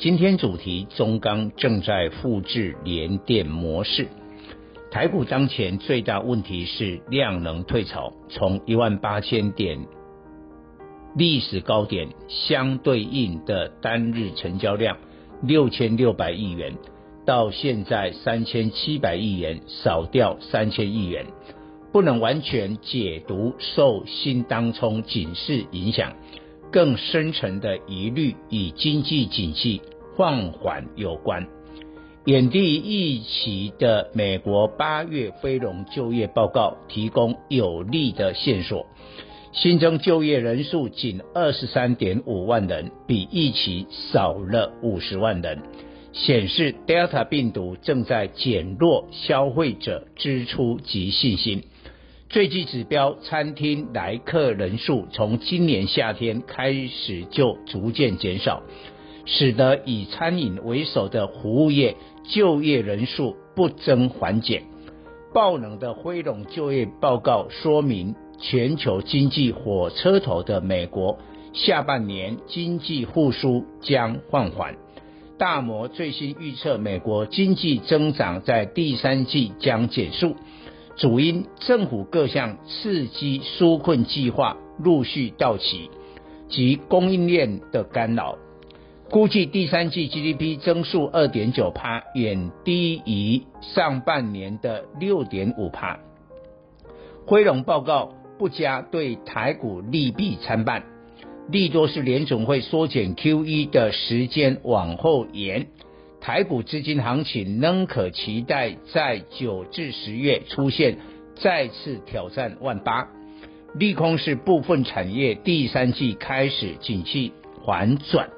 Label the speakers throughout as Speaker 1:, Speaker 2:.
Speaker 1: 今天主题：中钢正在复制联电模式。台股当前最大问题是量能退潮，从一万八千点历史高点相对应的单日成交量六千六百亿元，到现在三千七百亿元，少掉三千亿元，不能完全解读受新当冲警示影响。更深层的疑虑与经济景气放缓有关。远低预期的美国八月非农就业报告提供有利的线索，新增就业人数仅二十三点五万人，比预期少了五十万人，显示 Delta 病毒正在减弱消费者支出及信心。最具指标，餐厅来客人数从今年夏天开始就逐渐减少，使得以餐饮为首的服务业就业人数不增反减。爆冷的非农就业报告说明，全球经济火车头的美国下半年经济复苏将放缓。大摩最新预测，美国经济增长在第三季将减速。主因政府各项刺激纾困计划陆续到期及供应链的干扰，估计第三季 GDP 增速二点九趴，远低于上半年的六点五趴。非农报告不佳，对台股利弊参半，利多是联总会缩减 QE 的时间往后延。台股资金行情仍可期待在九至十月出现再次挑战万八，利空是部分产业第三季开始景气反转，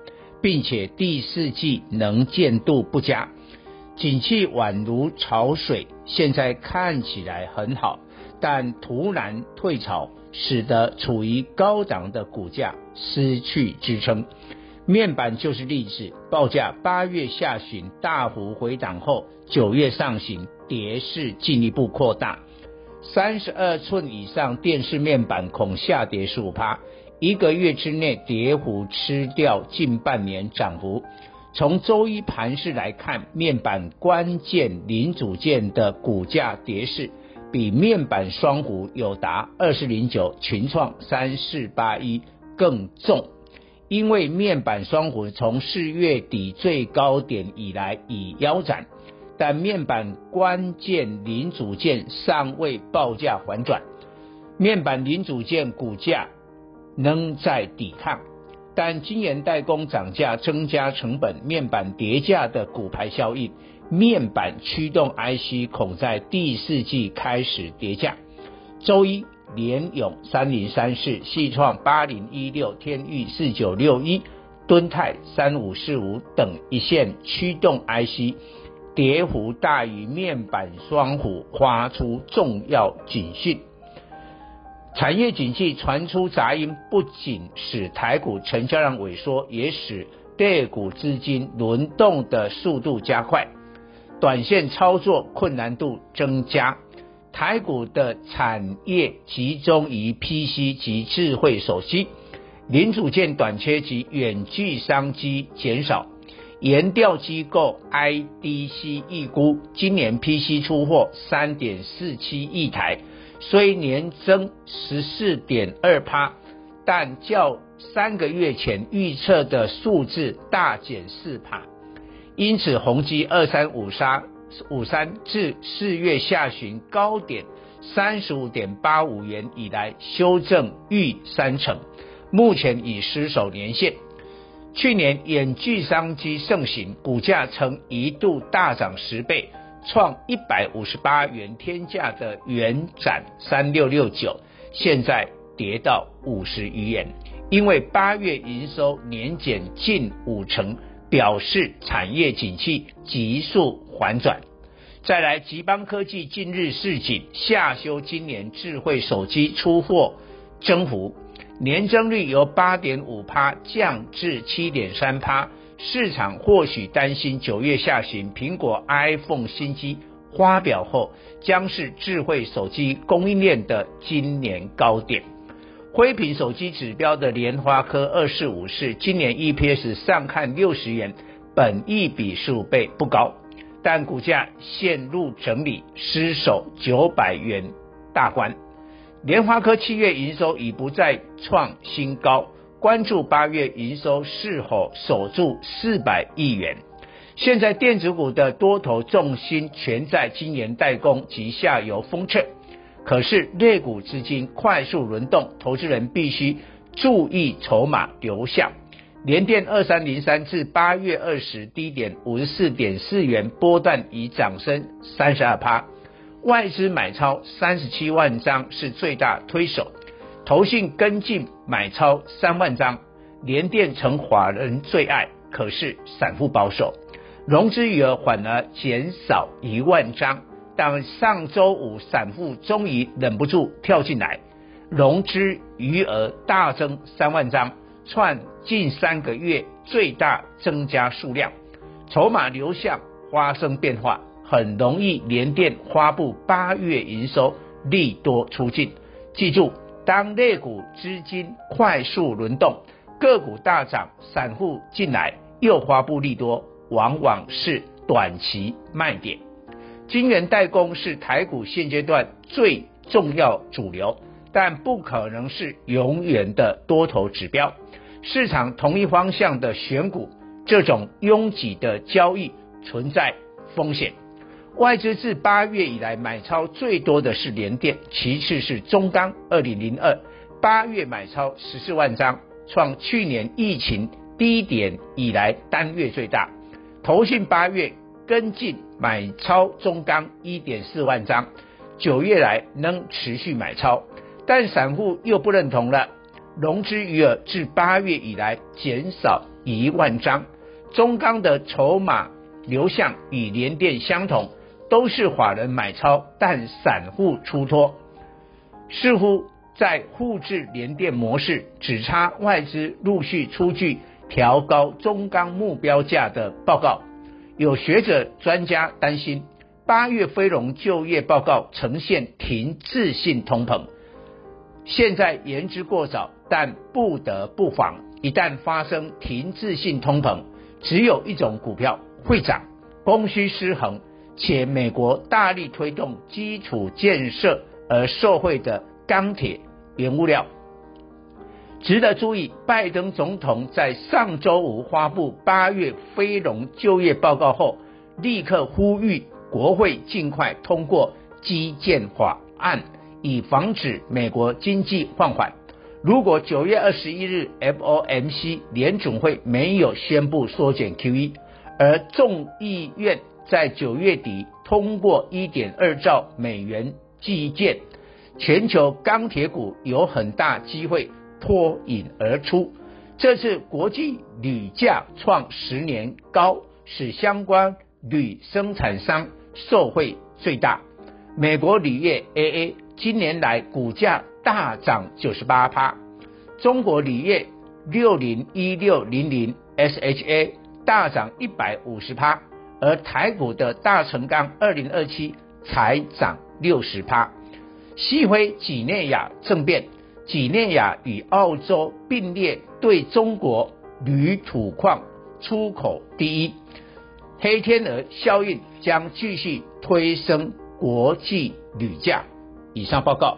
Speaker 1: 并且第四季能见度不佳，景气宛如潮水，现在看起来很好，但突然退潮，使得处于高档的股价失去支撑。面板就是例子，报价八月下旬大幅回档后，九月上行，跌势进一步扩大。三十二寸以上电视面板恐下跌十五趴，一个月之内跌幅吃掉近半年涨幅。从周一盘势来看，面板关键零组件的股价跌势比面板双股有达二四零九、群创三四八一更重。因为面板双虎从四月底最高点以来已腰斩，但面板关键零组件尚未报价反转，面板零组件股价仍在抵抗，但晶圆代工涨价增加成本，面板跌价的骨牌效应，面板驱动 IC 恐在第四季开始跌价。周一。联咏三零三四、矽创八零一六、天域四九六一、敦泰三五四五等一线驱动 IC，跌幅大于面板双虎，发出重要警讯。产业景气传出杂音，不仅使台股成交量萎缩，也使个股资金轮动的速度加快，短线操作困难度增加。台股的产业集中于 PC 及智慧手机，零组件短缺及远距商机减少。研调机构 IDC 预估，今年 PC 出货三点四七亿台，虽年增十四点二趴，但较三个月前预测的数字大减四趴。因此，宏基二三五杀。五三至四月下旬高点三十五点八五元以来修正逾三成，目前已失守年线。去年远距商机盛行，股价曾一度大涨十倍，创一百五十八元天价的元展三六六九，现在跌到五十余元，因为八月营收年减近五成。表示产业景气急速反转。再来，集邦科技近日示警，下修今年智慧手机出货增幅，年增率由八点五趴降至七点三趴。市场或许担心九月下旬苹果 iPhone 新机发表后，将是智慧手机供应链的今年高点。辉品手机指标的联发科二四五四，今年 EPS 上看六十元，本益比数倍不高。但股价陷入整理，失守九百元大关。联发科七月营收已不再创新高，关注八月营收是否守住四百亿元。现在电子股的多头重心全在晶圆代工及下游封测，可是劣股资金快速轮动，投资人必须注意筹码流向。联电二三零三至八月二十低点五十四点四元波段已涨升三十二趴，外资买超三十七万张是最大推手，投信跟进买超三万张，联电成法人最爱，可是散户保守，融资余额反而减少一万张，但上周五散户终于忍不住跳进来，融资余额大增三万张。创近三个月最大增加数量，筹码流向发生变化，很容易连电发布八月营收利多出尽。记住，当类股资金快速轮动，个股大涨，散户进来又发布利多，往往是短期卖点。晶圆代工是台股现阶段最重要主流，但不可能是永远的多头指标。市场同一方向的选股，这种拥挤的交易存在风险。外资自八月以来买超最多的是联电，其次是中钢二零零二，八月买超十四万张，创去年疫情低点以来单月最大。投信八月跟进买超中钢一点四万张，九月来仍持续买超，但散户又不认同了。融资余额自八月以来减少一万张，中钢的筹码流向与联电相同，都是法人买超，但散户出脱，似乎在复制联电模式，只差外资陆续出具调高中钢目标价的报告。有学者专家担心，八月非农就业报告呈现停滞性通膨，现在言之过早。但不得不防，一旦发生停滞性通膨，只有一种股票会涨，供需失衡，且美国大力推动基础建设而受惠的钢铁、原物料。值得注意，拜登总统在上周五发布八月非农就业报告后，立刻呼吁国会尽快通过基建法案，以防止美国经济放缓。如果九月二十一日 FOMC 联总会没有宣布缩减 QE，而众议院在九月底通过一点二兆美元基建，全球钢铁股有很大机会脱颖而出。这次国际铝价创十年高，使相关铝生产商受惠最大。美国铝业 AA 今年来股价。大涨九十八趴，中国铝业六零一六零零 SHA 大涨一百五十趴，而台股的大成钢二零二七才涨六十趴。西辉几内亚政变，几内亚与澳洲并列对中国铝土矿出口第一，黑天鹅效应将继续推升国际铝价。以上报告。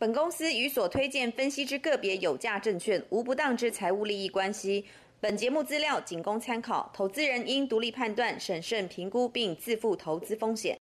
Speaker 2: 本公司与所推荐分析之个别有价证券无不当之财务利益关系。本节目资料仅供参考，投资人应独立判断、审慎评估并自负投资风险。